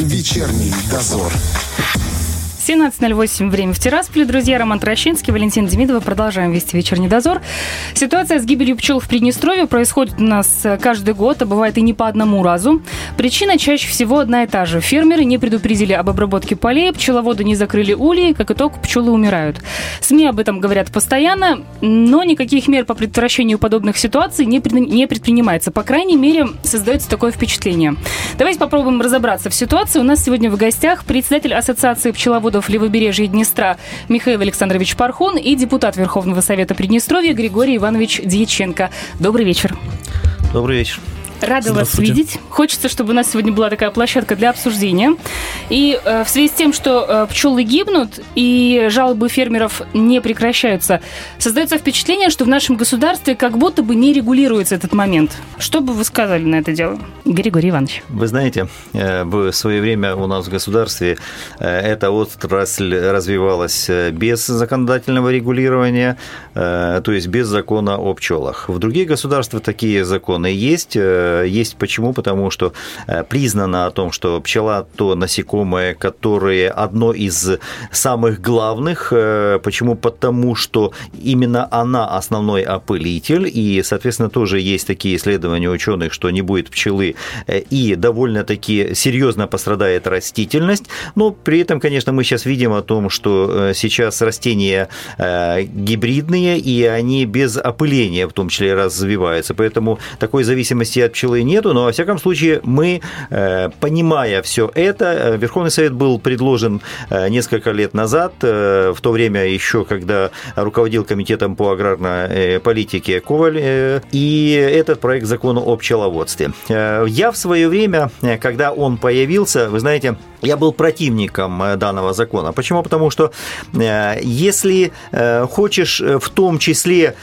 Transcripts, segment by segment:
Вечерний дозор. 17.08, время в Тирасполе. Друзья, Роман Трощинский, Валентин Демидова. Продолжаем вести вечерний дозор. Ситуация с гибелью пчел в Приднестровье происходит у нас э, каждый год, а бывает и не по одному разу. Причина чаще всего одна и та же. Фермеры не предупредили об обработке полей, пчеловоды не закрыли улей, как итог, пчелы умирают. СМИ об этом говорят постоянно, но никаких мер по предотвращению подобных ситуаций не предпринимается. По крайней мере, создается такое впечатление. Давайте попробуем разобраться в ситуации. У нас сегодня в гостях председатель Ассоциации пчеловодов народов левобережья Днестра Михаил Александрович Пархун и депутат Верховного Совета Приднестровья Григорий Иванович Дьяченко. Добрый вечер. Добрый вечер. Рада вас видеть. Хочется, чтобы у нас сегодня была такая площадка для обсуждения. И э, в связи с тем, что э, пчелы гибнут и жалобы фермеров не прекращаются, создается впечатление, что в нашем государстве как будто бы не регулируется этот момент. Что бы вы сказали на это дело, Григорий Иванович? Вы знаете, э, в свое время у нас в государстве э, эта отрасль развивалась э, без законодательного регулирования, то есть без закона о пчелах. В других государствах такие законы есть есть почему? Потому что э, признано о том, что пчела то насекомое, которое одно из самых главных. Э, почему? Потому что именно она основной опылитель, и, соответственно, тоже есть такие исследования ученых, что не будет пчелы, э, и довольно-таки серьезно пострадает растительность. Но при этом, конечно, мы сейчас видим о том, что сейчас растения гибридные, и они без опыления в том числе развиваются. Поэтому такой зависимости от пчелы нету, но, во всяком случае, мы, э, понимая все это, э, Верховный Совет был предложен э, несколько лет назад, в то время еще, когда руководил комитетом по аграрной политике Коваль, и этот проект закона о пчеловодстве. Я в свое время, когда он появился, вы знаете, я был противником данного закона. Почему? Потому что если хочешь в том числе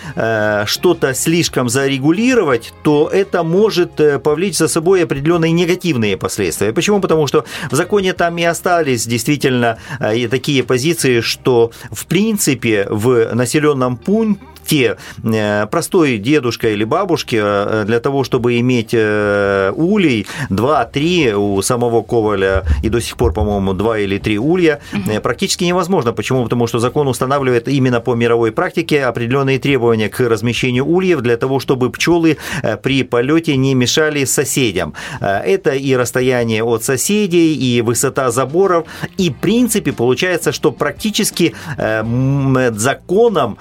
что-то слишком зарегулировать, то это может может повлечь за собой определенные негативные последствия. Почему? Потому что в законе там и остались действительно э, такие позиции, что в принципе в населенном пункте те э, простой дедушка или бабушке э, для того, чтобы иметь э, улей, 2-3 у самого Коваля и до сих пор, по-моему, 2 или 3 улья, угу. практически невозможно. Почему? Потому что закон устанавливает именно по мировой практике определенные требования к размещению ульев для того, чтобы пчелы при полете не мешали соседям. Это и расстояние от соседей, и высота заборов, и в принципе получается, что практически законом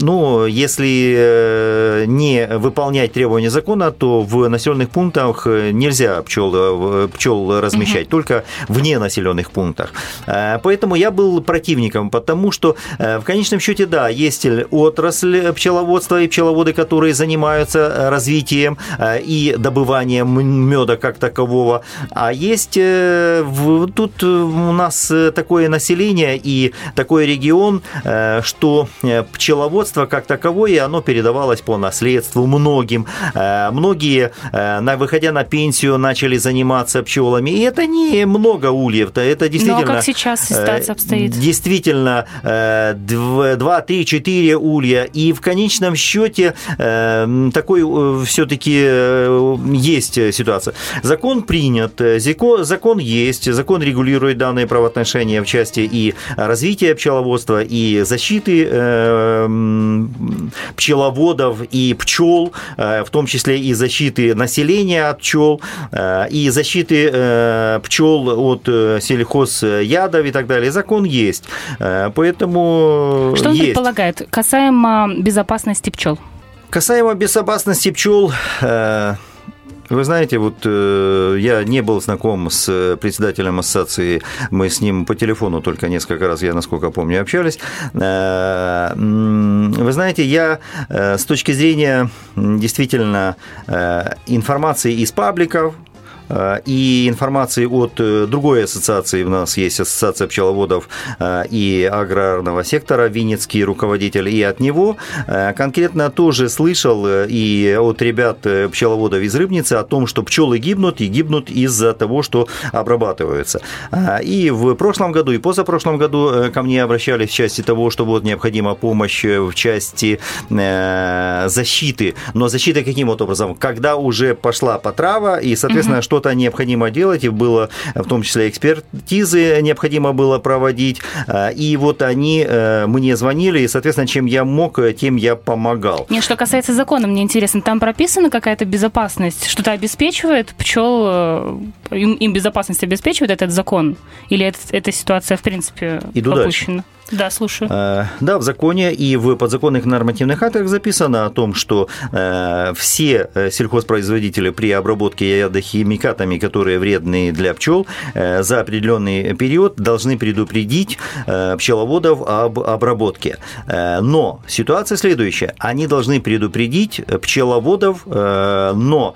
ну, если э, не выполнять требования закона, то в населенных пунктах нельзя пчел, э, пчел размещать, угу. только вне населенных пунктах. Э, поэтому я был противником, потому что в конечном счете, да, есть отрасль пчеловодства и пчеловоды, которые занимаются развитием и добыванием меда как такового, а есть тут у нас такое население и такой регион, что пчеловодство как таковое, оно передавалось по наследству многим. Э, многие, э, выходя на пенсию, начали заниматься пчелами. И это не много ульев, это действительно... Ну, а как сейчас э, ситуация обстоит? Действительно, 2, 3, 4 улья. И в конечном счете такой все-таки есть ситуация. Закон принят, закон есть, закон регулирует данные правоотношения в части и развития пчеловодства, и защиты пчеловодов и пчел, э, в том числе и защиты населения от пчел, э, и защиты э, пчел от сельхозядов и так далее. Закон есть. Поэтому Что он есть. предполагает касаемо безопасности пчел? Касаемо безопасности пчел, вы знаете, вот э, я не был знаком с председателем ассоциации, мы с ним по телефону только несколько раз, я насколько помню, общались. Э, вы знаете, я э, с точки зрения действительно э, информации из пабликов, Э, и информации от э, другой ассоциации, у нас есть ассоциация пчеловодов э, и аграрного сектора, Винницкий руководитель, и от него конкретно тоже слышал и от ребят пчеловодов из Рыбницы о том, что пчелы гибнут и гибнут из-за того, что обрабатываются. И в прошлом году, и позапрошлом году ко мне обращались в части того, что вот необходима помощь в части защиты. Но защита каким вот образом? Когда уже пошла потрава, и, соответственно, что что-то необходимо делать, и было в том числе экспертизы необходимо было проводить. И вот они мне звонили, и, соответственно, чем я мог, тем я помогал. Нет, что касается закона, мне интересно, там прописана какая-то безопасность, что-то обеспечивает пчел, им, им безопасность обеспечивает этот закон? Или это, эта ситуация, в принципе, Иду попущена? Дальше. Да, слушаю. Э, да, в законе и в подзаконных нормативных актах записано о том, что э, все э, сельхозпроизводители при обработке ядохимикатами, которые вредны для пчел, за определенный период должны предупредить пчеловодов об обработке. Но ситуация следующая. Они должны предупредить пчеловодов, но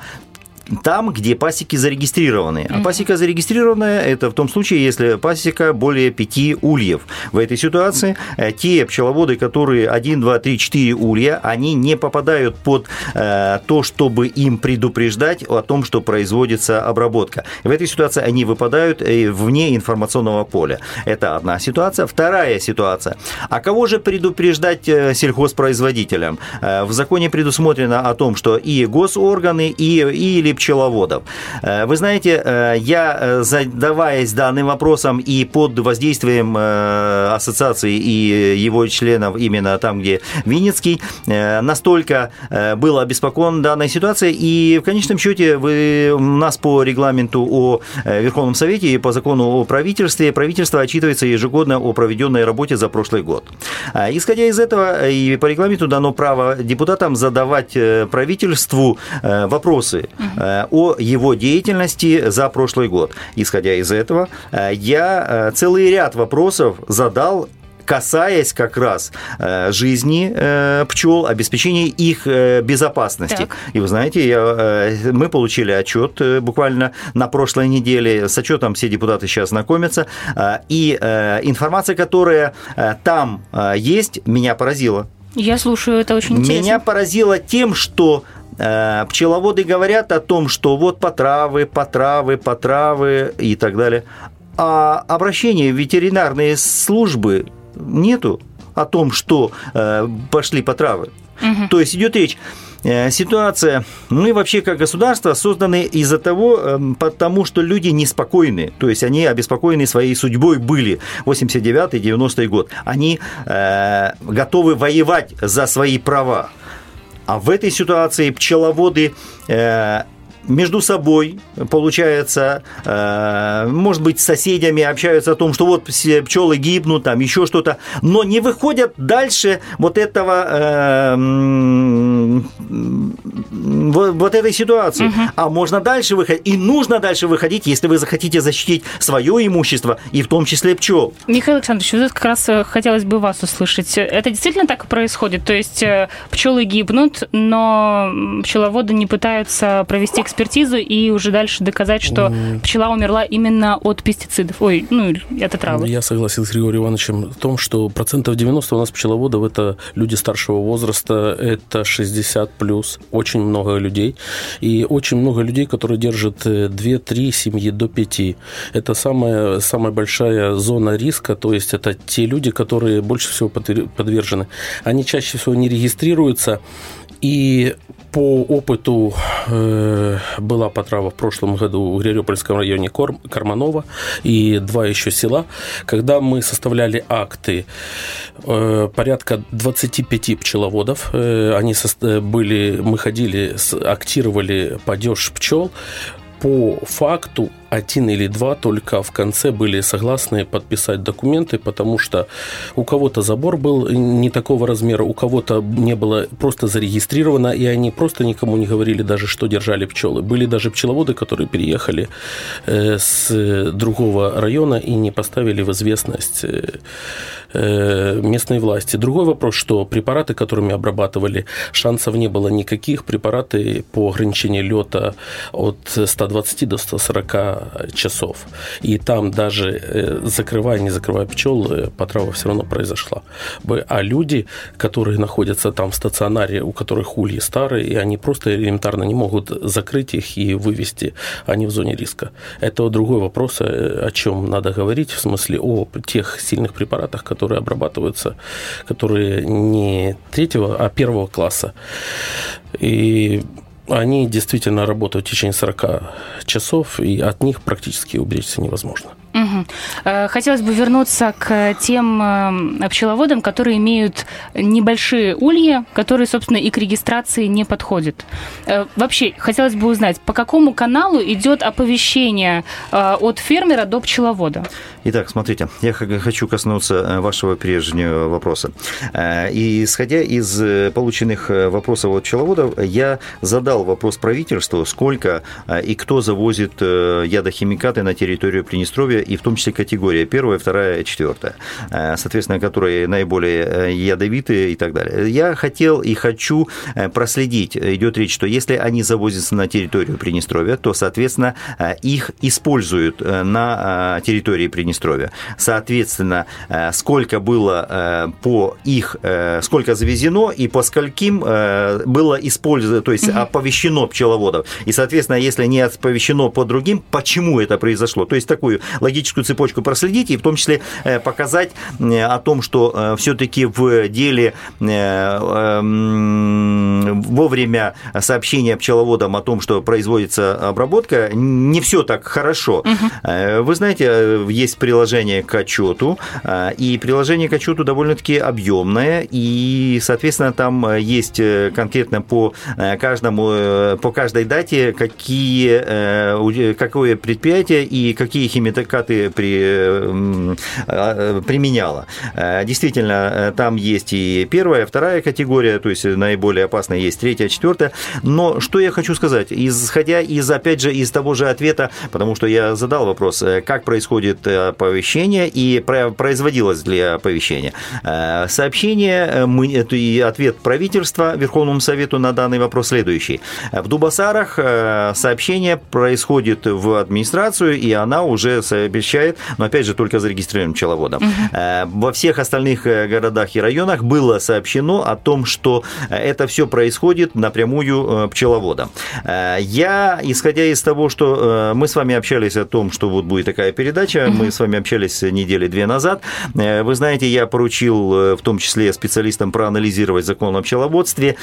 там, где пасеки зарегистрированы. А пасека зарегистрированная – это в том случае, если пасека более пяти ульев. В этой ситуации э, те пчеловоды, которые 1, 2, 3, 4 улья, они не попадают под э, то, чтобы им предупреждать о том, что производится обработка. В этой ситуации они выпадают э, вне информационного поля. Это одна ситуация. Вторая ситуация. А кого же предупреждать сельхозпроизводителям? В законе предусмотрено о том, что и госорганы, и, или пчеловодов. Э, вы знаете, э, я, э, задаваясь данным вопросом и под воздействием ассоциации и его членов именно там, где Винницкий, настолько был обеспокоен данной ситуацией, и в конечном счете вы, у нас по регламенту о Верховном Совете и по закону о правительстве, правительство отчитывается ежегодно о проведенной работе за прошлый год. Исходя из этого, и по регламенту дано право депутатам задавать правительству вопросы, Э, о его деятельности за прошлый год. Исходя из этого, э, я э, целый ряд вопросов задал касаясь как раз жизни пчел, обеспечения их безопасности. Так. И вы знаете, я, мы получили отчет буквально на прошлой неделе. С отчетом все депутаты сейчас знакомятся. И информация, которая там есть, меня поразила. Я слушаю, это очень интересно. Меня поразило тем, что Э, пчеловоды говорят о том, что вот потравы, потравы, потравы и так далее. А обращения в ветеринарные службы нету о том, что э, пошли потравы. Угу. То есть идет речь э, ситуация, мы вообще как государство созданы из-за того, потому что люди неспокойны, то есть они обеспокоены своей судьбой были 89-90 год, они э, готовы воевать за свои права. А в этой ситуации пчеловоды э, между собой, получается, э, может быть, с соседями общаются о том, что вот пчелы гибнут, там еще что-то, но не выходят дальше вот этого, э, вот, вот этой ситуации. Угу. А можно дальше выходить, и нужно дальше выходить, если вы захотите защитить свое имущество, и в том числе пчел. Михаил Александрович, вот как раз э, хотелось бы вас услышать. Это действительно так происходит? То есть пчелы гибнут, но пчеловоды не пытаются провести экспертизу и уже дальше доказать, что пчела умерла именно от пестицидов. Ой, ну, это травы. Я согласен с Григорием Ивановичем в том, что процентов 90 у нас пчеловодов – это люди старшего возраста, это 60 плюс, очень много людей. И очень много людей, которые держат 2-3 э, семьи до 5. Это самая, самая большая зона риска, то есть это те люди, которые больше всего подвержены. Они чаще всего не регистрируются, и по опыту э, была потрава в прошлом году в Грерёпольском районе Кор, Карманова и два еще села. Когда мы составляли акты, э, порядка 25 пчеловодов, э, они со, были, мы ходили, актировали падеж пчел, по факту один или два только в конце были согласны подписать документы, потому что у кого-то забор был не такого размера, у кого-то не было просто зарегистрировано, и они просто никому не говорили даже, что держали пчелы. Были даже пчеловоды, которые переехали э, с другого района и не поставили в известность э, э, местной власти. Другой вопрос, что препараты, которыми обрабатывали, шансов не было никаких. Препараты по ограничению лета от 120 до 140 часов. И там даже э, закрывая, не закрывая пчел, потрава все равно произошла. А люди, которые находятся там в стационаре, у которых ульи старые, и они просто элементарно не могут закрыть их и вывести, они в зоне риска. Это другой вопрос, э, о чем надо говорить, в смысле о тех сильных препаратах, которые обрабатываются, которые не третьего, а первого класса. И Они действительно работают в течение 40 часов, и от них практически уберечься невозможно. Угу. Хотелось бы вернуться к тем э, пчеловодам, которые имеют небольшие ульи, которые, собственно, и к регистрации не подходят. Э, вообще, хотелось бы узнать, по какому каналу идет оповещение от фермера до пчеловода? Итак, смотрите, я хочу коснуться вашего прежнего вопроса. И исходя из полученных вопросов от пчеловодов, я задал вопрос правительству, сколько и кто завозит ядохимикаты на территорию Приднестровья и в том числе категория первая, вторая, четвертая, э, соответственно, которые наиболее э, ядовитые и так далее. Я хотел и хочу э, проследить, идет речь, что если они завозятся на территорию Приднестровья, то, соответственно, их используют на территории Приднестровья. Соответственно, сколько было по их, сколько завезено и по скольким было использовано, то есть оповещено пчеловодов. И, соответственно, если не оповещено по другим, почему это произошло? То есть такую логическую цепочку проследить и в том числе э, показать э, о том, что э, все-таки в деле эм, вовремя сообщения пчеловодам о том, что производится обработка, не все так хорошо. Угу. Вы знаете, есть приложение к отчету, и приложение к отчету довольно-таки объемное, и, соответственно, там есть конкретно по каждому, по каждой дате, какие, какое предприятие и какие химикаты ты при, а, применяла. Э, действительно, э, там есть и первая, вторая категория, то есть наиболее опасная есть третья, четвертая. Но что я хочу сказать, исходя из, опять же, из того же ответа, потому что я задал вопрос, э, как происходит оповещение и производилось ли оповещение. Сообщение и ответ правительства Верховному Совету на данный вопрос следующий. В Дубасарах сообщение происходит в администрацию, и она уже обещает, но опять же только зарегистрированным пчеловодом. Угу. Во всех остальных э, городах и районах было сообщено о том, что э, это все происходит напрямую пчеловодом. Я, исходя из того, что мы с вами общались о том, что вот будет такая передача, угу. мы с вами общались недели две назад, вы знаете, я поручил в том числе специалистам проанализировать закон о пчеловодстве,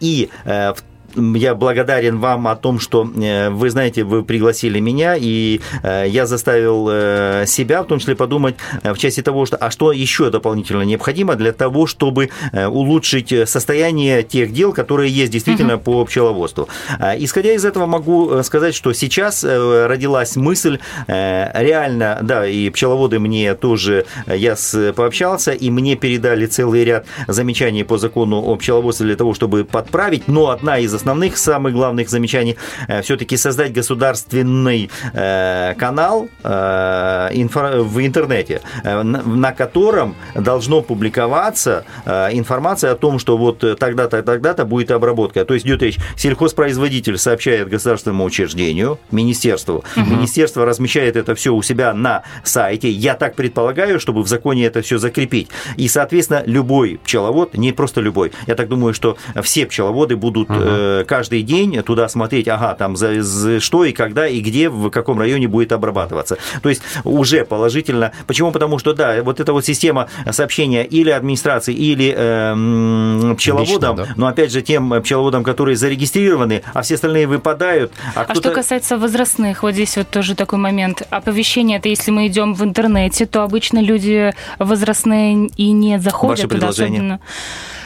и в я благодарен вам о том, что э, вы знаете, вы пригласили меня, и э, я заставил э, себя, в том числе, подумать в части того, что, а что еще дополнительно необходимо для того, чтобы улучшить состояние тех дел, которые есть действительно угу. по пчеловодству. Исходя из этого, могу сказать, что сейчас родилась мысль, реально, да, и пчеловоды мне тоже, я пообщался, и мне передали целый ряд замечаний по закону о пчеловодстве для того, чтобы подправить, но одна из основных, самых главных замечаний, э, все-таки создать государственный э, канал э, в интернете, на котором должно публиковаться информация о том, что вот тогда-то, тогда-то будет обработка. То есть идет речь, сельхозпроизводитель сообщает государственному учреждению, министерству, угу. министерство размещает это все у себя на сайте. Я так предполагаю, чтобы в законе это все закрепить. И, соответственно, любой пчеловод, не просто любой, я так думаю, что все пчеловоды будут угу. Э, каждый день туда смотреть, ага, там за, за что и когда и где, в каком районе будет обрабатываться. То есть уже положительно. Почему? Потому что, да, вот эта вот система сообщения или администрации, или э, пчеловодам, Лично, да. но опять же тем пчеловодам, которые зарегистрированы, а все остальные выпадают. А, а что касается возрастных, вот здесь вот тоже такой момент. Оповещение, это если мы идем в интернете, то обычно люди возрастные и не заходят Ваше туда, особенно.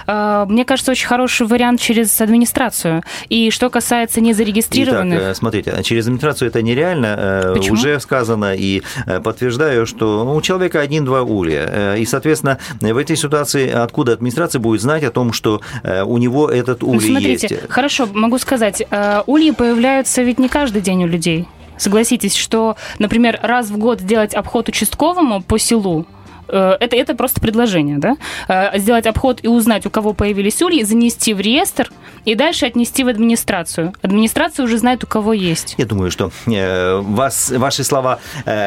Э, мне кажется, очень хороший вариант через администрацию. И что касается незарегистрированных... Итак, э, смотрите, через администрацию это нереально. Э, Почему? Уже сказано и подтверждаю, что у человека один-два улья. И, соответственно, в этой ситуации откуда администрация будет знать о том, что у него этот улей ну, смотрите, есть? Хорошо, могу сказать, ульи появляются ведь не каждый день у людей. Согласитесь, что, например, раз в год делать обход участковому по селу, это, это просто предложение, да? Э, сделать обход и узнать, у кого появились ульи, занести в реестр и дальше отнести в администрацию. Администрация уже знает, у кого есть. Я думаю, что э, вас, ваши слова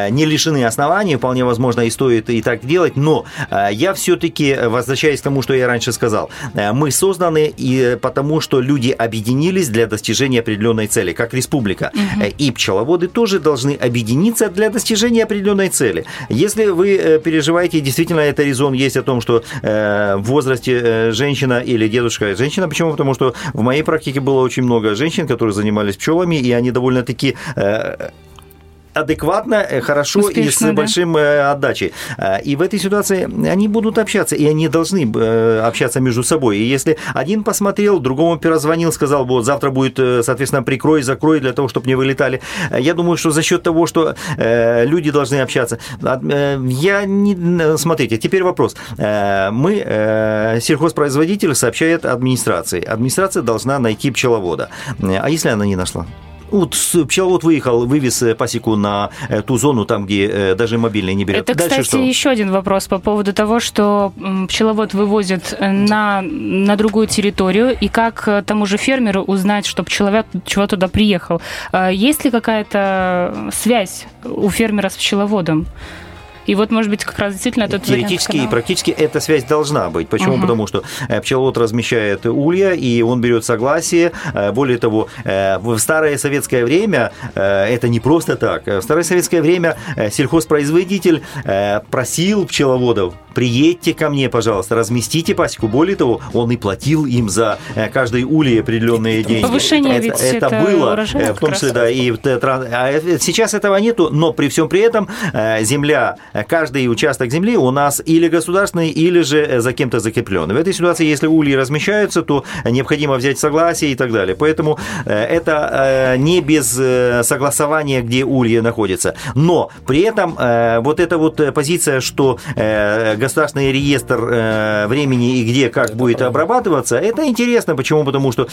не лишены оснований, вполне возможно, и стоит и так делать, но я все-таки, возвращаясь к тому, что я раньше сказал, мы созданы и потому, что люди объединились для достижения определенной цели, как республика. Угу. И пчеловоды тоже должны объединиться для достижения определенной цели. Если вы переживаете знаете, действительно, это резон есть о том, что э, в возрасте э, женщина или дедушка, женщина, почему? Потому что в моей практике было очень много женщин, которые занимались пчелами, и они довольно-таки адекватно, э, хорошо Успешно, и с да? большим э, отдачей. Э, и в этой ситуации они будут общаться, и они должны общаться между собой. И если один посмотрел, другому перезвонил, сказал, вот завтра будет, соответственно, прикрой, закрой для того, чтобы не вылетали. Я думаю, что за счет того, что люди должны общаться. Я не... Смотрите, теперь вопрос. Мы, сельхозпроизводитель сообщает администрации. Администрация должна найти пчеловода. А если она не нашла? Вот пчеловод выехал, вывез э, пасеку на э, ту зону, там, где э, даже мобильный не берет. Это, Дальше кстати, что? еще один вопрос по поводу того, что пчеловод вывозит на, на другую территорию, и как тому же фермеру узнать, что пчеловод чего туда приехал. Есть ли какая-то связь у фермера с пчеловодом? И вот, может быть, как раз действительно этот Теоретически и практически эта связь должна быть. Почему? Угу. Потому что э, пчеловод размещает улья, и он берет согласие. Э, более того, э, в старое советское время это не просто так. В старое советское время сельхозпроизводитель просил пчеловодов приедьте ко мне, пожалуйста, разместите пасеку. Более того, он и платил им за каждый улей определенные деньги. Повышение это, ведь это, это было, урожая, в том числе, да, и а сейчас этого нету, но при всем при этом земля каждый участок земли у нас или государственный, или же э, за кем-то закрепленный. В этой ситуации, если ульи размещаются, то необходимо взять согласие и так далее. Поэтому э, это э, не без согласования, где ульи находятся. Но при этом вот эта вот позиция, что государственный реестр времени и где как будет обрабатываться, это интересно. Почему? Потому что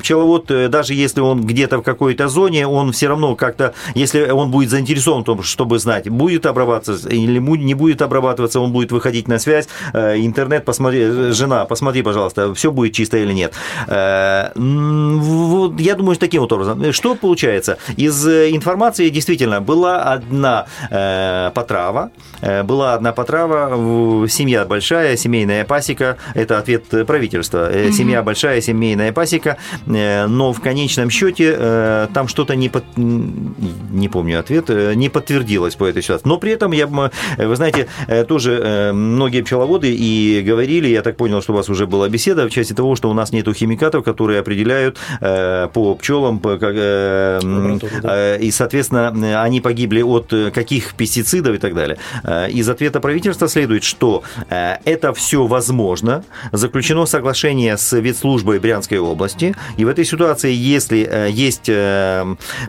пчеловод, даже если он где-то в какой-то зоне, он все равно как-то, если он будет заинтересован в том, чтобы знать, будет обрабатываться или не будет обрабатываться, он будет выходить на связь, э, интернет, посмотри, э, жена, посмотри, пожалуйста, все будет чисто или нет. Э, вот, я думаю, таким вот образом. Что получается? Из информации действительно была одна потрава, была одна потрава, семья большая, семейная пасека, это ответ правительства, семья большая, семейная пасека, но в конечном счете там что-то не, под... не помню ответ, не подтвердилось по этой ситуации. Но при этом я Э, вы знаете, э, тоже э, многие пчеловоды и говорили, я так понял, что у вас уже была беседа в части того, что у нас нету химикатов, которые определяют по пчелам, и, соответственно, они погибли от каких пестицидов и так далее. Из ответа правительства следует, что это все возможно. Заключено соглашение с ветслужбой Брянской области, и в этой ситуации, если есть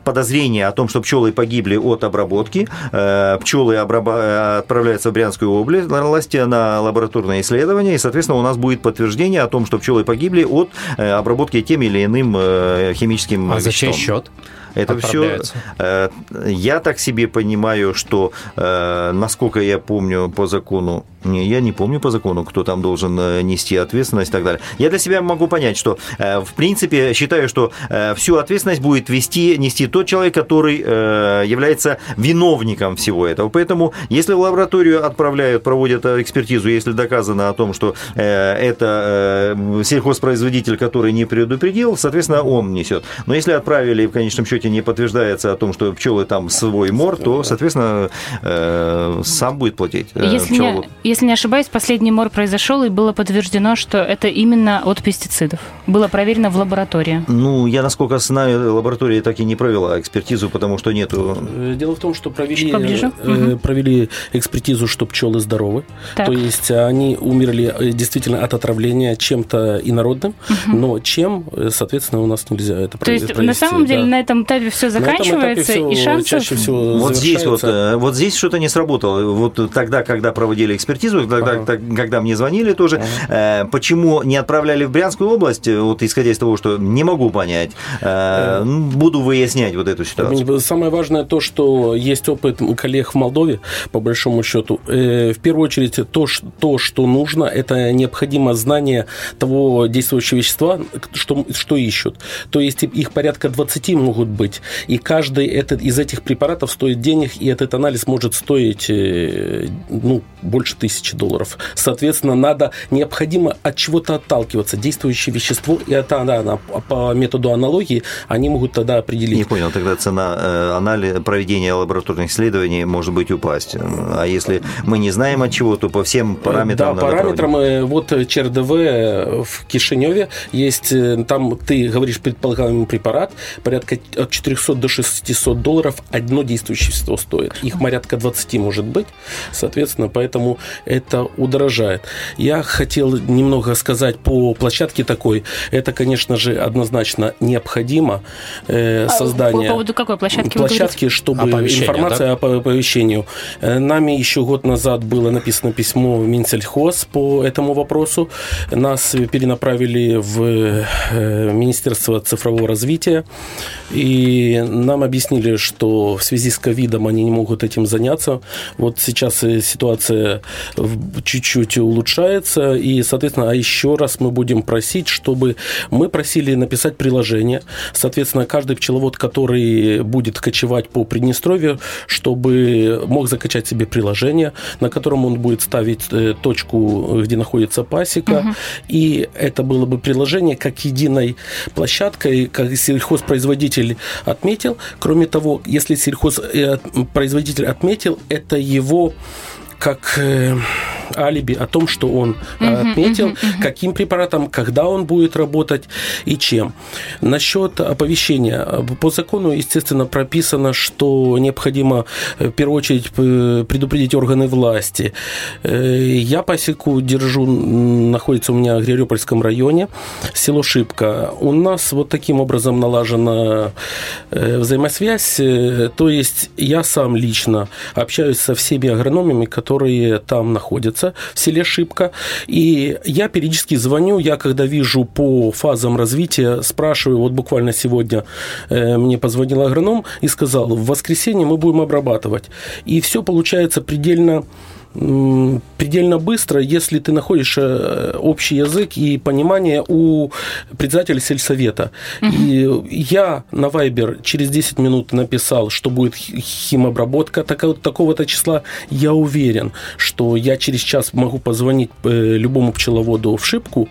подозрение о том, что пчелы погибли от обработки, пчелы обрабатывают отправляется в Брянскую область на лабораторное исследование, и, соответственно, у нас будет подтверждение о том, что пчелы погибли от э, обработки тем или иным э, химическим а веществом. за чей счет? Это все, э, я так себе понимаю, что, насколько я помню по закону, не, я не помню по закону, кто там должен э, нести ответственность и так далее. Я для себя могу понять, что э, в принципе считаю, что э, всю ответственность будет вести, нести тот человек, который является виновником всего этого. Поэтому, если в лабораторию отправляют, проводят экспертизу, если доказано о том, что это сельхозпроизводитель, который не предупредил, соответственно, он несет. Но если отправили, в конечном счете не подтверждается о том, что пчелы там свой мор, то, соответственно, сам будет платить. Если, не, если не ошибаюсь, последний мор произошел, и было подтверждено, что это именно от пестицидов. Было проверено в лаборатории. Ну, я, насколько знаю, лаборатория так и не провела экспертизу, потому что нету... Э, дело в том, что провели, э, провели экспертизу, что пчелы здоровы. Так. То есть они умерли э, действительно от отравления чем-то инородным, угу. но чем, э, соответственно, у нас нельзя это То есть, провести. на самом деле, да. на этом этапе все заканчивается, этапе все и шансов... чаще всего вот здесь, вот, вот здесь что-то не сработало. Вот тогда, когда проводили экспертизу, экспертизу, когда, ага. когда мне звонили тоже. Ага. Э, почему не отправляли в Брянскую область, вот исходя из того, что не могу понять, э, буду выяснять вот эту ситуацию. Самое важное то, что есть опыт коллег в Молдове, по большому счету. Э, в первую очередь, то, то что нужно, это необходимо знание того действующего вещества, что, что ищут. То есть их порядка 20 могут быть, и каждый этот, из этих препаратов стоит денег, и этот анализ может стоить ну, больше тысячи тысячи долларов. Соответственно, надо, необходимо от чего-то отталкиваться. Действующее вещество, и это, да, по методу аналогии, они могут тогда определить. Не понял, тогда цена э, анализа, проведения лабораторных исследований может быть упасть. А если мы не знаем от чего, то по всем параметрам Да, параметрам, проводить. Э, вот ЧРДВ в Кишиневе есть, там ты говоришь предполагаемый препарат, порядка от 400 до 600 долларов одно действующее вещество стоит. Их порядка 20 может быть, соответственно, поэтому это удорожает. Я хотел немного сказать по площадке такой. Это, конечно же, однозначно необходимо э, создание... По поводу какой площадки Площадки, чтобы информация да? по оповещению. Э, нами еще год назад было написано письмо в Минсельхоз по этому вопросу. Нас перенаправили в э, Министерство цифрового развития. И нам объяснили, что в связи с ковидом они не могут этим заняться. Вот сейчас ситуация чуть-чуть улучшается, и, соответственно, а еще раз мы будем просить, чтобы мы просили написать приложение. Соответственно, каждый пчеловод, который будет кочевать по Приднестровью, чтобы мог закачать себе приложение, на котором он будет ставить э, точку, где находится пасека, угу. и это было бы приложение как единой площадкой, как сельхозпроизводитель отметил. Кроме того, если сельхозпроизводитель отметил, это его как э, алиби о том, что он uh-huh, отметил, uh-huh. каким препаратом, когда он будет работать и чем. Насчет оповещения. По закону, естественно, прописано, что необходимо э, в первую очередь предупредить органы власти. Э, я пасеку держу, находится у меня в Григорьопольском районе, село Шибко. У нас вот таким образом налажена взаимосвязь, то есть я сам лично общаюсь со всеми агрономами, которые которые там находятся, в селе Шибко. И я периодически звоню, я когда вижу по фазам развития, спрашиваю, вот буквально сегодня э, мне позвонил агроном и сказал, в воскресенье мы будем обрабатывать. И все получается предельно предельно быстро, если ты находишь э, общий язык и понимание у председателя сельсовета. Угу. И я на Viber через 10 минут написал, что будет химобработка такого-то числа. Я уверен, что я через час могу позвонить э, любому пчеловоду в шибку,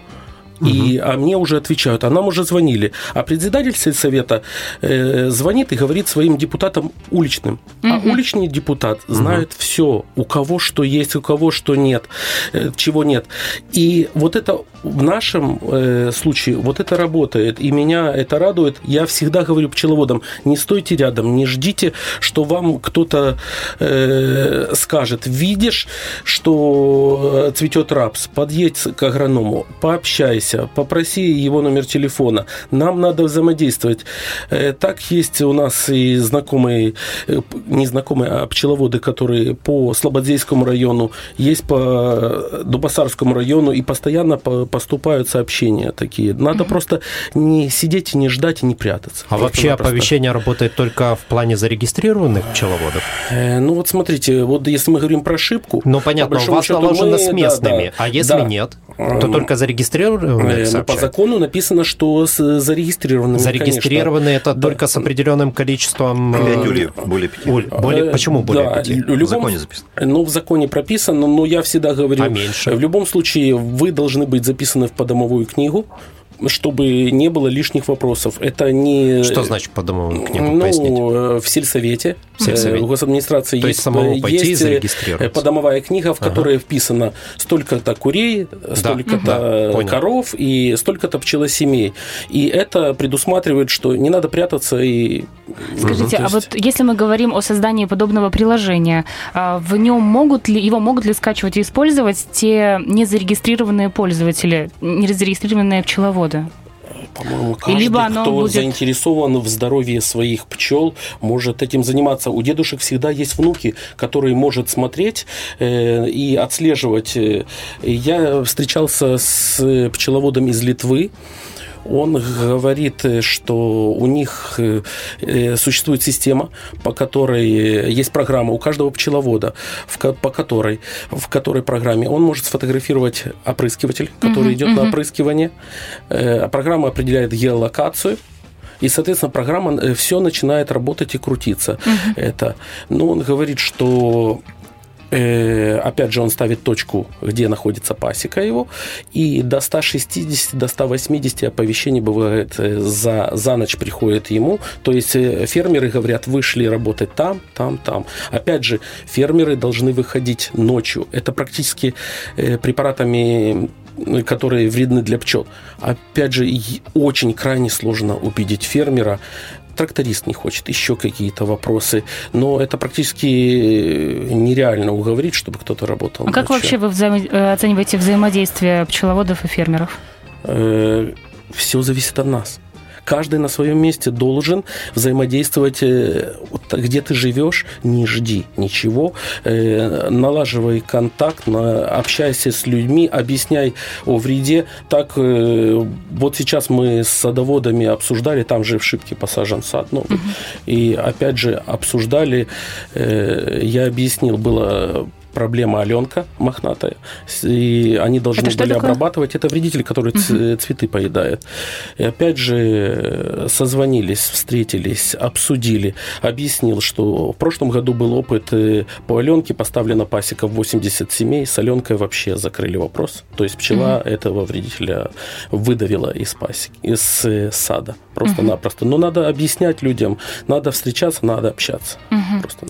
и, а мне уже отвечают, а нам уже звонили. А председатель сельсовета э, звонит и говорит своим депутатам уличным. Угу. А уличный депутат знает угу. все, у кого что есть, у кого что нет, э, чего нет. И вот это в нашем э, случае, вот это работает. И меня это радует. Я всегда говорю пчеловодам, не стойте рядом, не ждите, что вам кто-то э, скажет. Видишь, что цветет рапс, подъедь к агроному, пообщайся попроси его номер телефона. Нам надо взаимодействовать. Э, так есть у нас и знакомые, э, не знакомые, а пчеловоды, которые по Слободзейскому району, есть по Дубасарскому району, и постоянно поступают сообщения такие. Надо mm-hmm. просто не сидеть, не ждать и не прятаться. А вообще оповещение работает только в плане зарегистрированных пчеловодов? Э, ну вот смотрите, вот если мы говорим про ошибку... Ну понятно, у вас наложено мы, с местными, да, да, а если да. нет, то только зарегистрированные Э, ну, по закону написано, что с зарегистрированными, Зарегистрированные это да. только с определенным количеством... 5 э, ульев, более 5. Уль, более, почему более да, 5? В, любом, в законе записано. Ну, в законе прописано, но я всегда говорю... А меньше? В любом случае, вы должны быть записаны в подомовую книгу, чтобы не было лишних вопросов. Это не... Что значит по домовую книгу? Ну, пояснить? в сельсовете, в сельсовете. в госадминистрации То есть, есть, самому пойти есть э, подомовая книга, в которой ага. вписано столько-то курей, столько-то да, коров и столько-то пчелосемей. И это предусматривает, что не надо прятаться и... Скажите, есть... а вот если мы говорим о создании подобного приложения, а, в нем могут ли, его могут ли скачивать и использовать те незарегистрированные пользователи, незарегистрированные пчеловоды? Года? По-моему, каждый, либо оно кто будет... заинтересован в здоровье своих пчел, может этим заниматься. У дедушек всегда есть внуки, которые может смотреть э, и отслеживать. Я встречался с пчеловодом из Литвы, он говорит, что у них э, э, существует система, по которой есть программа у каждого пчеловода, по которой, в которой программе он может сфотографировать опрыскиватель, который uh-huh, идет uh-huh. на опрыскивание. Э, программа определяет геолокацию, и, соответственно, программа все начинает работать и крутиться. Uh-huh. Это, но он говорит, что Э, опять же, он ставит точку, где находится пасека его, и до 160, до 180 оповещений бывает э, за, за ночь приходит ему. То есть э, фермеры говорят, вышли работать там, там, там. Опять же, фермеры должны выходить ночью. Это практически препаратами которые вредны для пчел. Опять же, очень крайне сложно убедить фермера тракторист не хочет, еще какие-то вопросы. Но это практически нереально уговорить, чтобы кто-то работал. А как вообще вы взаим... Э, оцениваете взаимодействие пчеловодов и фермеров? Э, Все зависит от нас каждый на своем месте должен взаимодействовать. Э, где ты живешь, не жди ничего. Э, налаживай контакт, общайся с людьми, объясняй о вреде. Так э, вот сейчас мы с садоводами обсуждали, там же в Шибке посажен сад. Ну, угу. И опять же обсуждали, я объяснил, было проблема Аленка мохнатая, и они должны это были такое? обрабатывать. Это вредитель, который угу. цветы поедает. И опять же созвонились, встретились, обсудили, объяснил, что в прошлом году был опыт э, по Аленке, поставлена пасека в 80 семей, с Аленкой вообще закрыли вопрос. То есть пчела угу. этого вредителя выдавила из пасеки, из э, сада просто-напросто. Но надо объяснять людям, надо встречаться, надо общаться. Угу. Просто.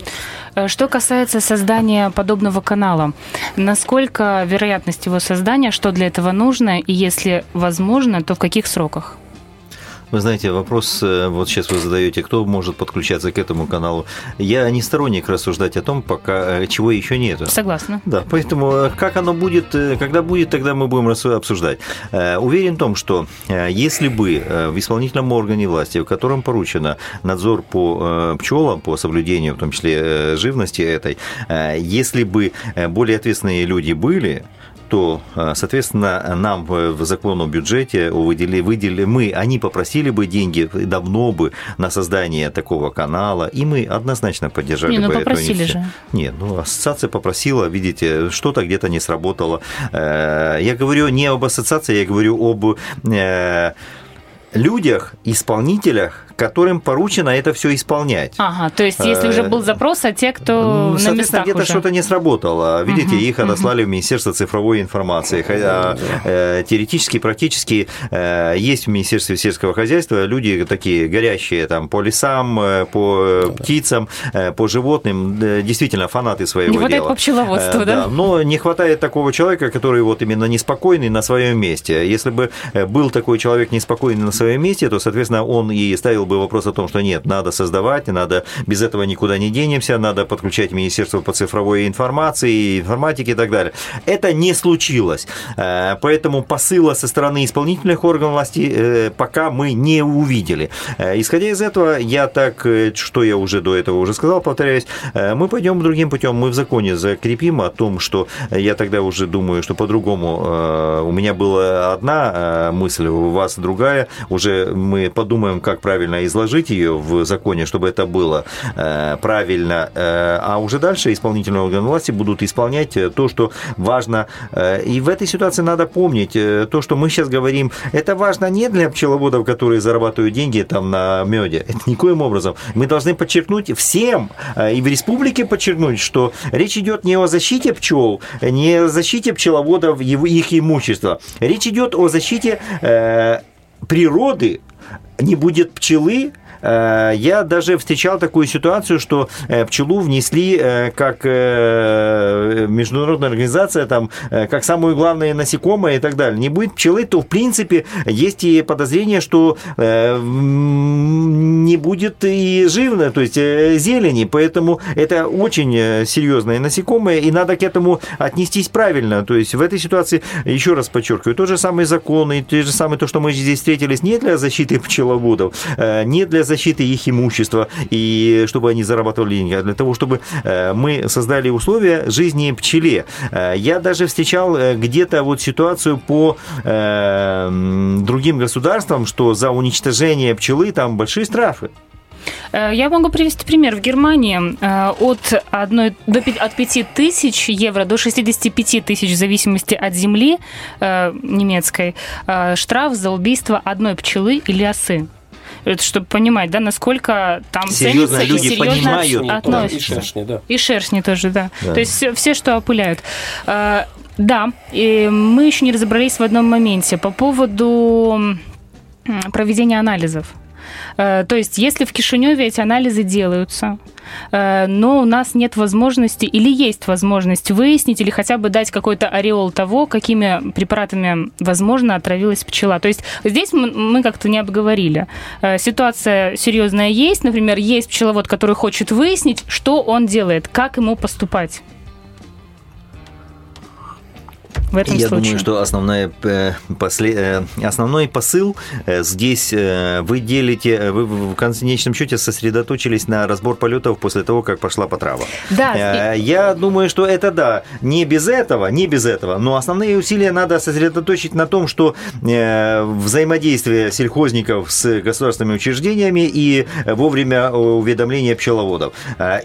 Э, что касается создания подобного канала, насколько вероятность его создания, что для этого нужно, и если возможно, то в каких сроках? Вы знаете, вопрос, э, вот сейчас вы задаете, кто может подключаться к этому каналу. Я не сторонник рассуждать о том, пока э, чего еще нет. Согласна. Да, поэтому э, как оно будет, когда будет, тогда мы будем обсуждать. Уверен в том, что если бы в исполнительном органе власти, в котором поручено надзор по пчелам, по соблюдению, в том числе живности этой, если бы более ответственные люди были, то, э, соответственно, нам в законном бюджете выделили, выделили мы, они попросили бы деньги давно бы на создание такого канала, и мы однозначно поддержали не, ну, бы попросили эту же. Нет, ну ассоциация попросила, видите, что-то где-то не сработало. Э, я говорю не об ассоциации, я говорю об э, людях, исполнителях, которым поручено это все исполнять. Ага, то есть если уже был запрос, а те, кто ну, на местах где-то что-то не сработало. Видите, угу, их отослали угу. в Министерство цифровой информации. Хотя э, теоретически, практически э, есть в Министерстве сельского хозяйства люди такие горящие там по лесам, э, по э, птицам, э, по животным, э, действительно фанаты своего не дела. Не хватает по пчеловодству, э, да? да? Но не хватает такого человека, который вот именно неспокойный на своем месте. Если бы был такой человек неспокойный на своем месте, то, соответственно, он и ставил был бы вопрос о том, что нет, надо создавать, надо без этого никуда не денемся, надо подключать Министерство по цифровой информации, информатике и так далее. Это не случилось. Э, поэтому посыла со стороны исполнительных органов власти э, пока мы не увидели. Э, исходя из этого, я так, что я уже до этого уже сказал, повторяюсь, мы пойдем другим путем, мы в законе закрепим о том, что я тогда уже думаю, что по-другому. У меня была одна мысль, у вас другая. Уже мы подумаем, как правильно изложить ее в законе, чтобы это было э, правильно, э, а уже дальше исполнительные органы власти будут исполнять э, то, что важно. И в этой ситуации надо помнить, то, что мы сейчас говорим, это важно не для пчеловодов, которые зарабатывают деньги там на меде, это никоим образом. Мы должны подчеркнуть всем и в республике подчеркнуть, что речь идет не о защите пчел, не о защите пчеловодов, их имущества. Речь идет о защите природы, не будет пчелы, я даже встречал такую ситуацию, что э, пчелу внесли э, как международная организация, там, как самое главное насекомое и так далее. Не будет пчелы, то, в принципе, есть и подозрение, что не будет и живно, то есть зелени. Поэтому это очень серьезное насекомое, и надо к этому отнестись правильно. То есть в этой ситуации, еще раз подчеркиваю, тот же самый закон и то же самое то, что мы здесь встретились, не для защиты пчеловодов, не для защиты защиты их имущества, и чтобы они зарабатывали деньги, а для того, чтобы э, мы создали условия жизни пчеле. Э, я даже встречал э, где-то вот ситуацию по другим государствам, что за уничтожение пчелы там большие штрафы. Я могу привести пример. В Германии от, одной, до, от 5 тысяч евро до 65 тысяч в зависимости от земли немецкой штраф за убийство одной пчелы или осы. Это чтобы понимать, да, насколько там серьезно ценится люди и серьезно понимают. относятся. И шершни, да. И шершни тоже, да. Да. То есть все, все, что опыляют. А, Да, и мы еще не разобрались в одном моменте по поводу проведения анализов. Э, То есть, если в Кишиневе эти анализы делаются, э, но у нас нет возможности или есть возможность выяснить или хотя бы дать какой-то ореол того, какими препаратами, возможно, отравилась пчела. То есть здесь мы, как-то не обговорили. Э, Ситуация серьезная есть. Например, есть пчеловод, который хочет выяснить, что он делает, как ему поступать. В этом Я случае. думаю, что основная, э, после- э, основной посыл э, здесь вы делите, вы в конечном счете сосредоточились на разбор полетов после того, как пошла потрава. Да, Э, Я думаю, что это да, не без этого, не без этого, но основные усилия надо сосредоточить на том, что взаимодействие сельхозников с государственными учреждениями и вовремя уведомления пчеловодов.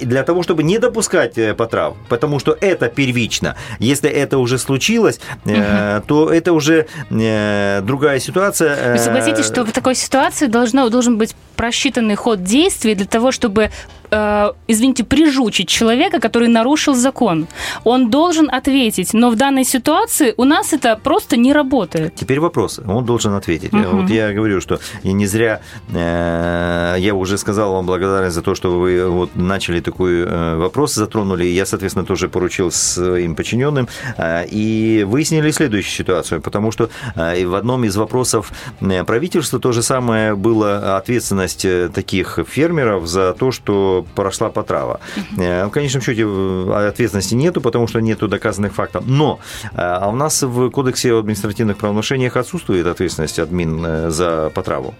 И для того, чтобы не допускать потрав, потому что это первично. Если это уже случилось, э, то это уже э, другая ситуация. Вы согласитесь, что в такой ситуации должно, должен быть просчитанный ход действий для того, чтобы, э, извините, прижучить человека, который нарушил закон. Он должен ответить, но в данной ситуации у нас это просто не работает. Теперь вопрос, он должен ответить. Мгм. Вот я говорю, что и не зря э, я уже сказал вам благодарность за то, что вы вот начали такой э, вопрос, затронули. Я, соответственно, тоже поручил своим подчиненным э, и выяснили следующую ситуацию, потому что э, в одном из вопросов э, правительства то же самое было ответственность э, таких фермеров за то, что прошла потрава. Э, В конечном счете э, ответственности нету, потому что нету доказанных фактов. Но э, а у нас в Кодексе о административных правонарушениях отсутствует ответственность админ за потраву.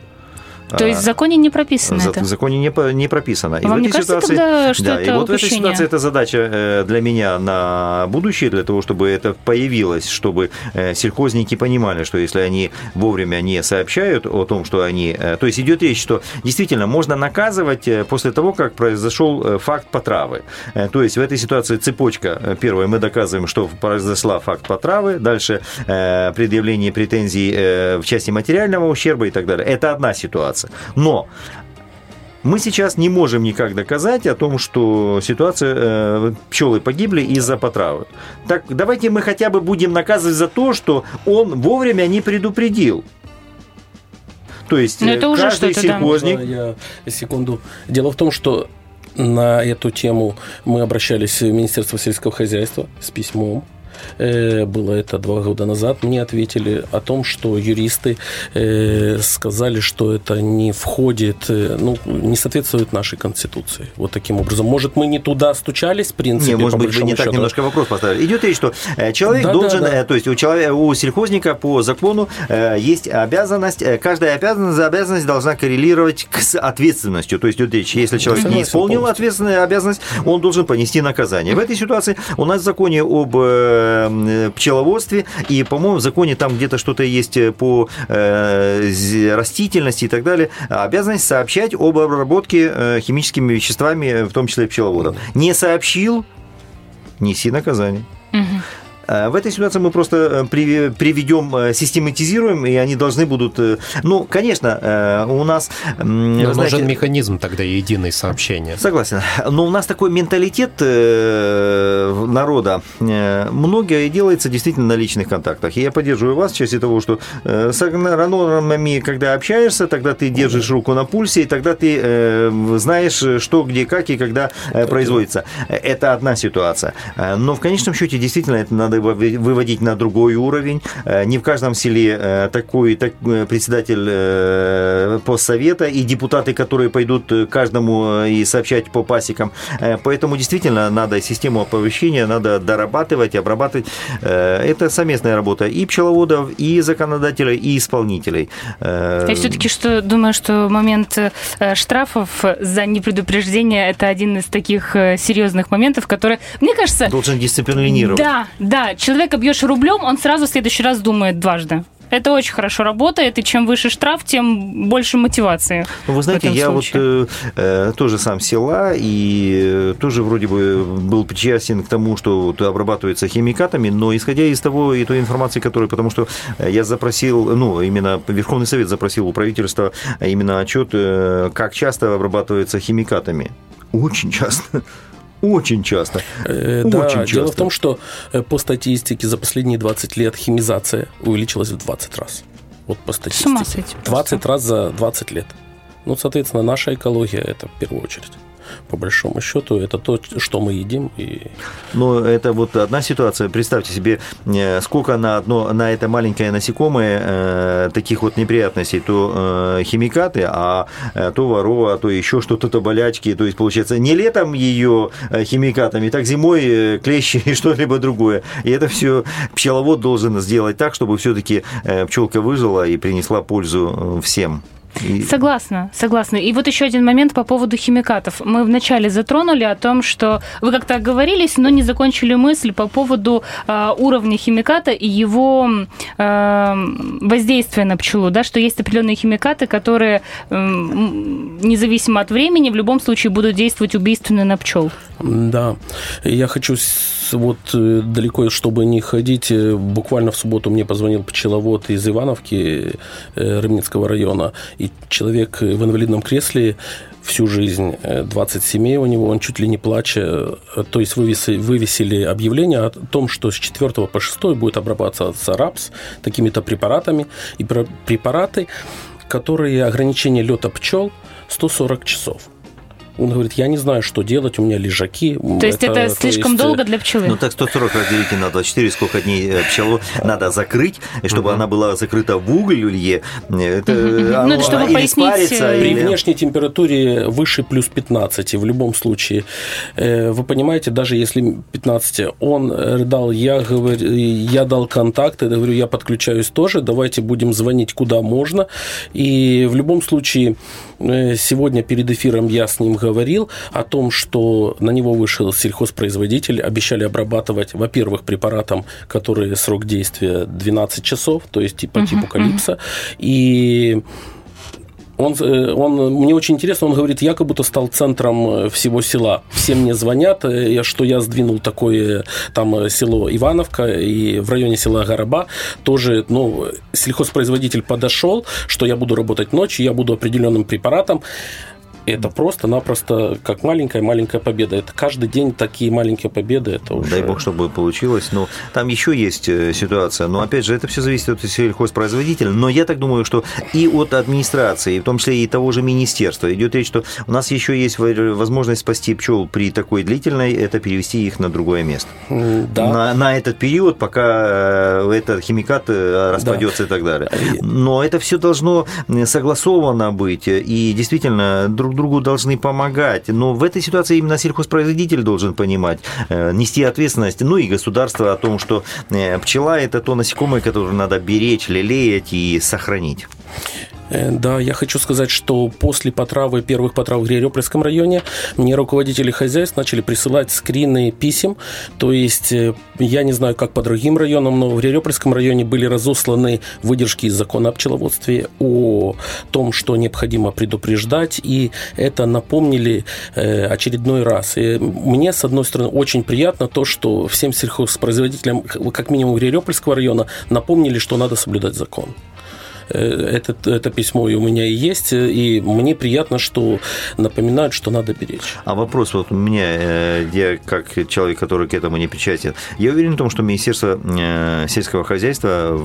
То есть в законе не прописано За- это. В законе не, не прописано. А вам не кажется тогда, что да, это и вот в этой упущение? ситуации это задача э, для меня на будущее, для того, чтобы это появилось, чтобы э, сельхозники понимали, что если они вовремя не сообщают о том, что они... э, То есть идет речь, что действительно можно наказывать после того, как произошел факт потравы. То есть в этой ситуации цепочка. Первое, мы доказываем, что произошла факт потравы. Дальше предъявление претензий в части материального ущерба и так далее. Это одна ситуация. Но мы сейчас не можем никак доказать о том, что ситуация э, пчелы погибли из-за потравы. Так давайте мы хотя бы будем наказывать за то, что он вовремя не предупредил. То есть Ну, э, это уже каждый что-то, да. сельхозник Можно Я секунду. Дело в том, что на эту тему мы обращались в Министерство сельского хозяйства с письмом. Э, Было это два года назад. Мне ответили о том, что юристы э, сказали, что это не входит, э, ну, не соответствует нашей конституции. Вот таким образом. Может, мы не туда стучались, в принципе, Не, может быть, вы не так счету. немножко вопрос поставили. Идет речь, что человек Да, должен, да, да. то есть у, человека, у сельхозника по закону есть обязанность, каждая обязанность, обязанность должна коррелировать с ответственностью. То есть идет речь, если человек не исполнил полностью. ответственную обязанность, он должен понести наказание. В этой ситуации у нас в законе об пчеловодстве и, по-моему, в законе там где-то что-то есть по э, з- растительности и так далее, обязанность сообщать об обработке э, химическими веществами, в том числе пчеловодов. Не сообщил, неси наказание. Мгм. Э, В этой ситуации мы просто э, при- приведем, э, систематизируем, и они должны будут... Ну, конечно, у нас... Но знаете, нужен механизм тогда единый сообщения. Согласен. Но у нас такой менталитет народа. Многое делается действительно на личных контактах. И я поддерживаю вас в части того, что с агрономами, когда общаешься, тогда ты держишь руку на пульсе, и тогда ты знаешь, что, где, как и когда производится. Это одна ситуация. Но в конечном счете действительно это надо выводить на другой уровень. Э, Не в каждом селе э, такой так, э, председатель постсовета и депутаты, которые пойдут каждому и сообщать по пасекам. Поэтому действительно надо систему оповещения, надо дорабатывать, обрабатывать. Это совместная работа и пчеловодов, и законодателей, и исполнителей. Я все-таки что думаю, что момент штрафов за непредупреждение это один из таких серьезных моментов, которые, мне кажется, Должен дисциплинировать. да, да, человека бьешь рублем, он сразу в следующий раз думает дважды. Это очень хорошо работает, и чем выше штраф, тем больше мотивации. Ну, вы знаете, я случае. вот э, э, тоже сам села, и тоже вроде бы был причастен к тому, что вот обрабатывается химикатами, но исходя из того и той информации, которую, потому что я запросил, ну, именно Верховный Совет запросил у правительства именно отчет, э, как часто обрабатывается химикатами. Очень часто. Очень часто. Э, да, Очень часто. Дело в том, что э, по статистике за последние 20 лет химизация увеличилась в 20 раз. Вот по статистике. С ума сойти 20 раз за 20 лет. Ну, соответственно, наша экология это в первую очередь по большому счету, это то, что мы едим. И... Ну, это вот одна ситуация. Представьте себе, э, сколько на, одно, на это маленькое насекомое э, таких вот неприятностей. То э, химикаты, а э, то ворова, а то еще что-то, то болячки. То есть, получается, не летом ее э, химикатами, так зимой клещи и что-либо другое. И это все пчеловод должен сделать так, чтобы все-таки пчелка выжила и принесла пользу всем. И... Согласна, согласна. И вот еще один момент по поводу химикатов. Мы вначале затронули о том, что вы как-то оговорились, но не закончили мысль по поводу э, уровня химиката и его э, воздействия на пчелу, да, что есть определенные химикаты, которые э, независимо от времени в любом случае будут действовать убийственно на пчел. Да, я хочу вот э, далеко, чтобы не ходить, э, буквально в субботу мне позвонил пчеловод из Ивановки э, Рымницкого района, и человек в инвалидном кресле всю жизнь, 20 семей у него, он чуть ли не плача, то есть вывесили, вывесили объявление о том, что с 4 по 6 будет обрабатываться рапс такими-то препаратами, и препараты, которые ограничение лета пчел 140 часов. Он говорит, я не знаю, что делать, у меня лежаки. То есть это, это слишком есть... долго для пчелы? Ну так 140 разделите на 24, сколько дней э, пчелу надо закрыть, и чтобы угу. она была закрыта в угле. Это, угу. ну, это чтобы пояснить... Э, При или... внешней температуре выше плюс 15 в любом случае. Э, вы понимаете, даже если 15, он дал, я, говорю, я дал контакты, я говорю, я подключаюсь тоже, давайте будем звонить куда можно. И в любом случае сегодня перед эфиром я с ним говорил о том, что на него вышел сельхозпроизводитель, обещали обрабатывать, во-первых, препаратом, который срок действия 12 часов, то есть типа, uh-huh, типу калипса, uh-huh. и он, э, он, мне очень интересно, он говорит, я как будто стал центром э, всего села. Все мне звонят, э, что я сдвинул такое там село Ивановка, и в районе села Гороба тоже, ну, сельхозпроизводитель подошел, что я буду работать ночью, я буду определенным препаратом. Это просто-напросто как маленькая-маленькая победа. Это каждый день такие маленькие победы. Это уже... Дай бог, чтобы получилось. Но там еще есть э, ситуация. Но опять же, это все зависит от сельхозпроизводителя. Но я так думаю, что и от администрации, в том числе и того же министерства, идет речь, что у нас еще есть возможность спасти пчел при такой длительной, это перевести их на другое место. Да. На, на этот период, пока э, этот химикат э, распадется да. и так далее. Но это все должно согласовано быть. И действительно, друг другу должны помогать. Но в этой ситуации именно сельхозпроизводитель должен понимать, э, нести ответственность, ну и государство о том, что э, пчела – это то насекомое, которое надо беречь, лелеять и сохранить. Э, да, я хочу сказать, что после потравы, первых потрав в Гребельском районе, мне руководители хозяйств начали присылать скрины писем. То есть, э, я не знаю, как по другим районам, но в Гребельском районе были разосланы выдержки из закона о пчеловодстве о том, что необходимо предупреждать, и это напомнили э, очередной раз. И мне, с одной стороны, очень приятно то, что всем сельхозпроизводителям, как минимум Гребельского района, напомнили, что надо соблюдать закон. Э, это, это письмо и у меня и есть, и мне приятно, что напоминают, что надо беречь. А вопрос вот у меня, э, я как человек, который к этому не причастен, я уверен в том, что Министерство э, сельского хозяйства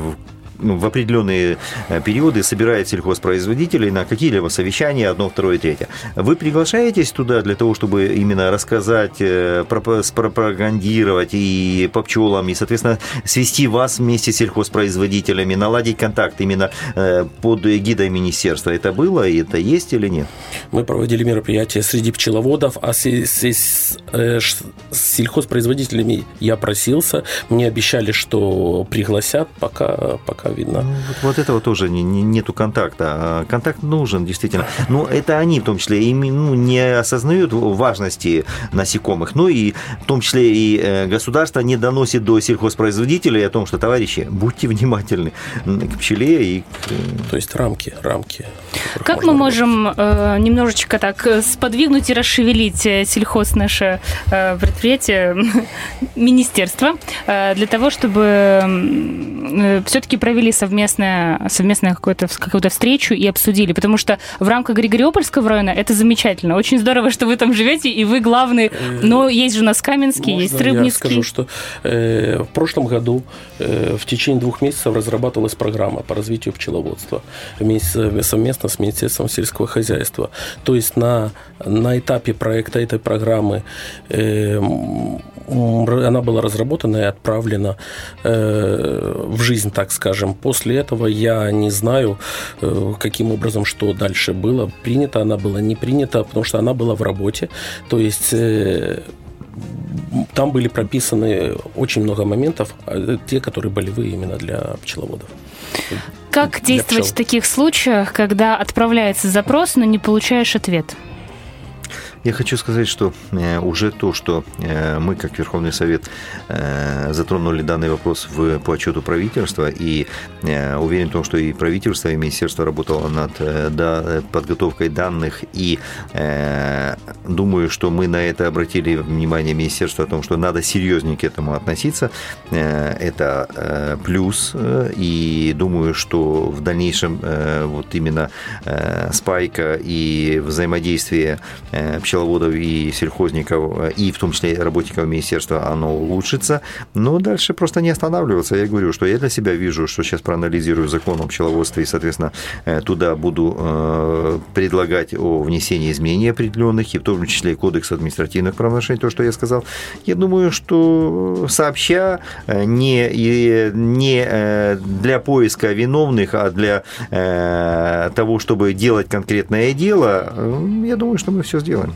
ну, в определенные э, периоды собирает сельхозпроизводителей на какие-либо совещания, одно, второе, третье. Вы приглашаетесь туда для того, чтобы именно рассказать, э, пропагандировать и по пчелам, и, соответственно, свести вас вместе с сельхозпроизводителями, наладить контакт именно э, под гидой министерства. Это было и это есть или нет? Мы проводили мероприятия среди пчеловодов, а с, с, с, с сельхозпроизводителями я просился. Мне обещали, что пригласят, пока, пока издалека видно. Ну, вот, вот этого тоже не, не, нету контакта. А контакт нужен, действительно. Но это они, в том числе, и, ну, не осознают важности насекомых. Ну и в том числе и э, государство не доносит до сельхозпроизводителей о том, что, товарищи, будьте внимательны к пчеле и к... Э, То есть рамки, рамки. Как мы можем э, немножечко так э, сподвигнуть и расшевелить сельхоз наше э, предприятие, министерство, э, для того, чтобы э, все-таки провели совместное, совместное какую-то какую встречу и обсудили, потому что в рамках Григориопольского района это замечательно. Очень здорово, что вы там живете, и вы главный. Но есть же у нас Каменский, Можно есть Рыбницкий. Я скажу, что э, в прошлом году э, в течение двух месяцев разрабатывалась программа по развитию пчеловодства вместе, совместно с Министерством сельского хозяйства. То есть на, на этапе проекта этой программы э, она была разработана и отправлена э, в жизнь, так скажем. После этого я не знаю, э, каким образом, что дальше было. Принято она была, не принята, потому что она была в работе. То есть э, там были прописаны очень много моментов, а, те, которые болевые именно для пчеловодов. Как действовать в таких случаях, когда отправляется запрос, но не получаешь ответ? Я хочу сказать, что э, уже то, что э, мы, как Верховный Совет, э, затронули данный вопрос в, по отчету правительства, и уверен в том, что и правительство, и министерство работало над подготовкой данных, и думаю, что мы на это обратили внимание министерства о том, что надо серьезнее к этому относиться. Это плюс, и думаю, что в дальнейшем вот именно спайка и взаимодействие пчеловодов и сельхозников, э, и в том числе работников министерства, оно улучшится. Но дальше просто не останавливаться. Я говорю, что я для себя вижу, что сейчас проанализирую закон о пчеловодстве, и, соответственно, э, туда буду э, предлагать о внесении изменений определенных, и в том числе и кодекс административных правонарушений, то, что я сказал. Я думаю, что сообща не, не для поиска виновных, а для того, чтобы делать конкретное дело, я думаю, что мы все сделаем.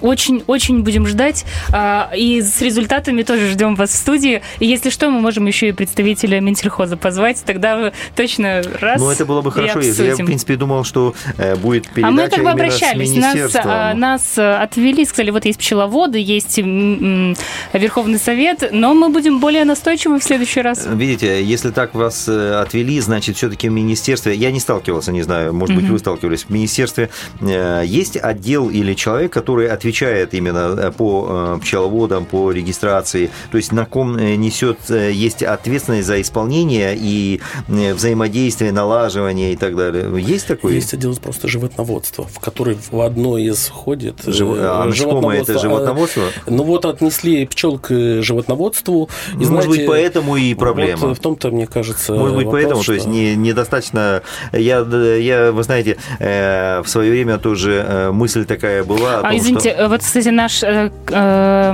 Очень-очень будем ждать. А, и с результатами тоже ждем вас в студии. И если что, мы можем еще и представителя Минсельхоза позвать. Тогда точно раз Ну, это было бы хорошо. Если я, в принципе, думал, что э, будет передача А мы как бы обращались. Нас, а, нас отвели, сказали, вот есть пчеловоды, есть Верховный Совет, но мы будем более настойчивы в следующий раз. Видите, если так вас э, отвели, значит, все-таки в министерстве, я не сталкивался, не знаю, может быть, вы сталкивались, в министерстве э, есть отдел или человек, который отвечает отвечает именно э, по э, пчеловодам, по регистрации, то есть на ком э, несет, есть ответственность за исполнение и взаимодействие, налаживание и так далее. Есть такое? Есть отдел просто животноводства, в который в одно из входит Жив... а, животноводство. это животноводство? Ну вот отнесли пчел к животноводству. И, Может знаете, быть, поэтому и проблема. Вот в том-то, мне кажется, Может быть, вопрос, поэтому, что... то есть не, недостаточно... Я, я, вы знаете, в свое время тоже мысль такая была. А, том, извините, что... Вот, кстати, наш э, э,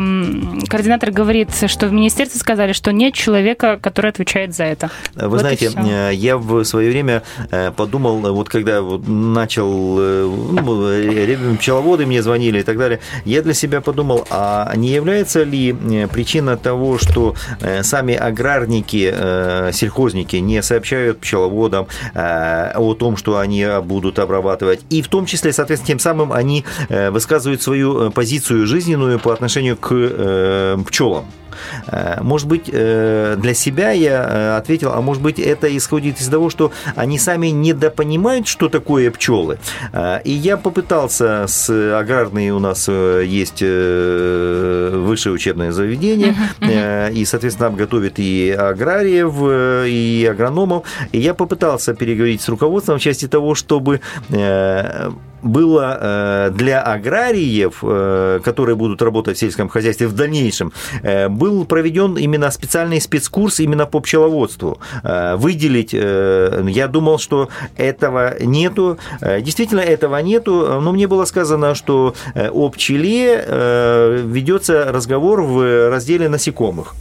координатор говорит, что в министерстве сказали, что нет человека, который отвечает за это. Вы вот знаете, э, я в свое время э, подумал, вот когда начал, ну, пчеловоды мне звонили и так далее, я для себя подумал, а не является ли причина того, что сами аграрники, сельхозники не сообщают пчеловодам о том, что они будут обрабатывать, и в том числе, соответственно, тем самым они высказывают свою свою э, позицию жизненную по отношению к э, пчелам. Э, может быть, для себя я ответил, а может быть, это исходит из того, что они сами недопонимают, что такое пчелы. И я попытался с аграрные у нас есть высшее учебное заведение, и, соответственно, там готовят и аграриев, и агрономов. И я попытался переговорить с руководством в части того, чтобы было э, для аграриев, э, которые будут работать в сельском хозяйстве в дальнейшем, э, был проведен именно специальный спецкурс именно по пчеловодству. Выделить, я думал, что этого нету. Действительно, этого нету, но мне было сказано, что о пчеле ведется разговор в разделе насекомых.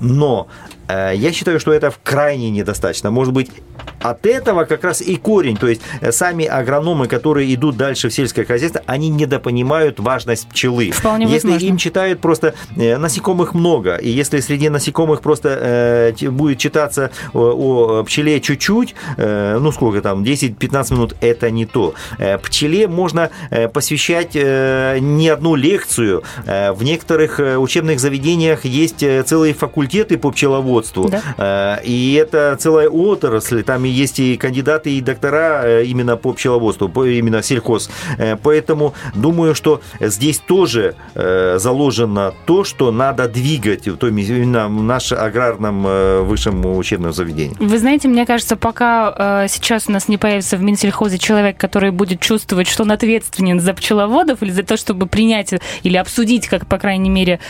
Но я считаю, что это крайне недостаточно. Может быть, от этого как раз и корень. То есть э, сами агрономы, которые идут дальше в сельское хозяйство, они недопонимают важность пчелы. Вполне если возможно. им читают просто э, насекомых много, и если среди насекомых просто э, будет читаться о, пчеле чуть-чуть, ну сколько там, 10-15 минут, это не то. Пчеле можно посвящать не одну лекцию. В некоторых учебных заведениях есть целые факультеты по пчеловодству. Да. И это целая отрасль. Там есть и кандидаты, и доктора э, именно по пчеловодству, по, именно сельхоз. Э, поэтому думаю, что здесь тоже э, заложено то, что надо двигать то именно в нашем аграрном высшем учебном заведении. Вы знаете, мне кажется, пока сейчас у нас не появится в Минсельхозе человек, который будет чувствовать, что он ответственен за пчеловодов или за то, чтобы принять или обсудить, как, по крайней мере,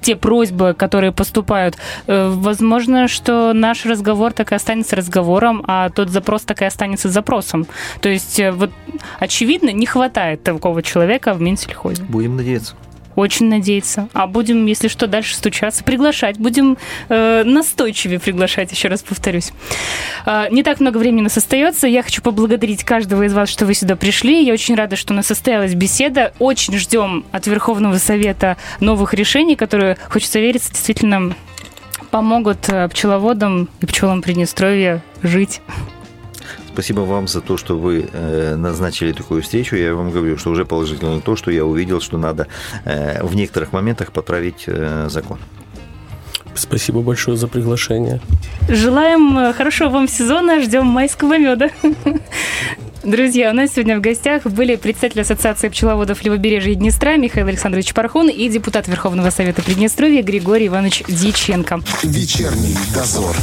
те просьбы, которые поступают, возможно, что наш разговор так и останется разговором, а тот запрос так и останется запросом. То есть, вот, очевидно, не хватает такого человека в Минсельхозе. Будем надеяться. Очень надеяться. А будем, если что, дальше стучаться, приглашать. Будем э, настойчивее приглашать, еще раз повторюсь. Э, не так много времени нас остается. Я хочу поблагодарить каждого из вас, что вы сюда пришли. Я очень рада, что у нас состоялась беседа. Очень ждем от Верховного Совета новых решений, которые, хочется верить, действительно помогут э, пчеловодам и пчелам Приднестровья жить. Спасибо вам за то, что вы э, назначили такую встречу. Я вам говорю, что уже положительно то, что я увидел, что надо э, в некоторых моментах поправить закон. Спасибо большое за приглашение. Желаем хорошего вам сезона, ждем майского меда. Друзья, у нас сегодня в гостях были представитель Ассоциации пчеловодов Левобережья Днестра Михаил Александрович Пархун и депутат Верховного Совета Приднестровья Григорий Иванович Дьяченко. Вечерний дозор.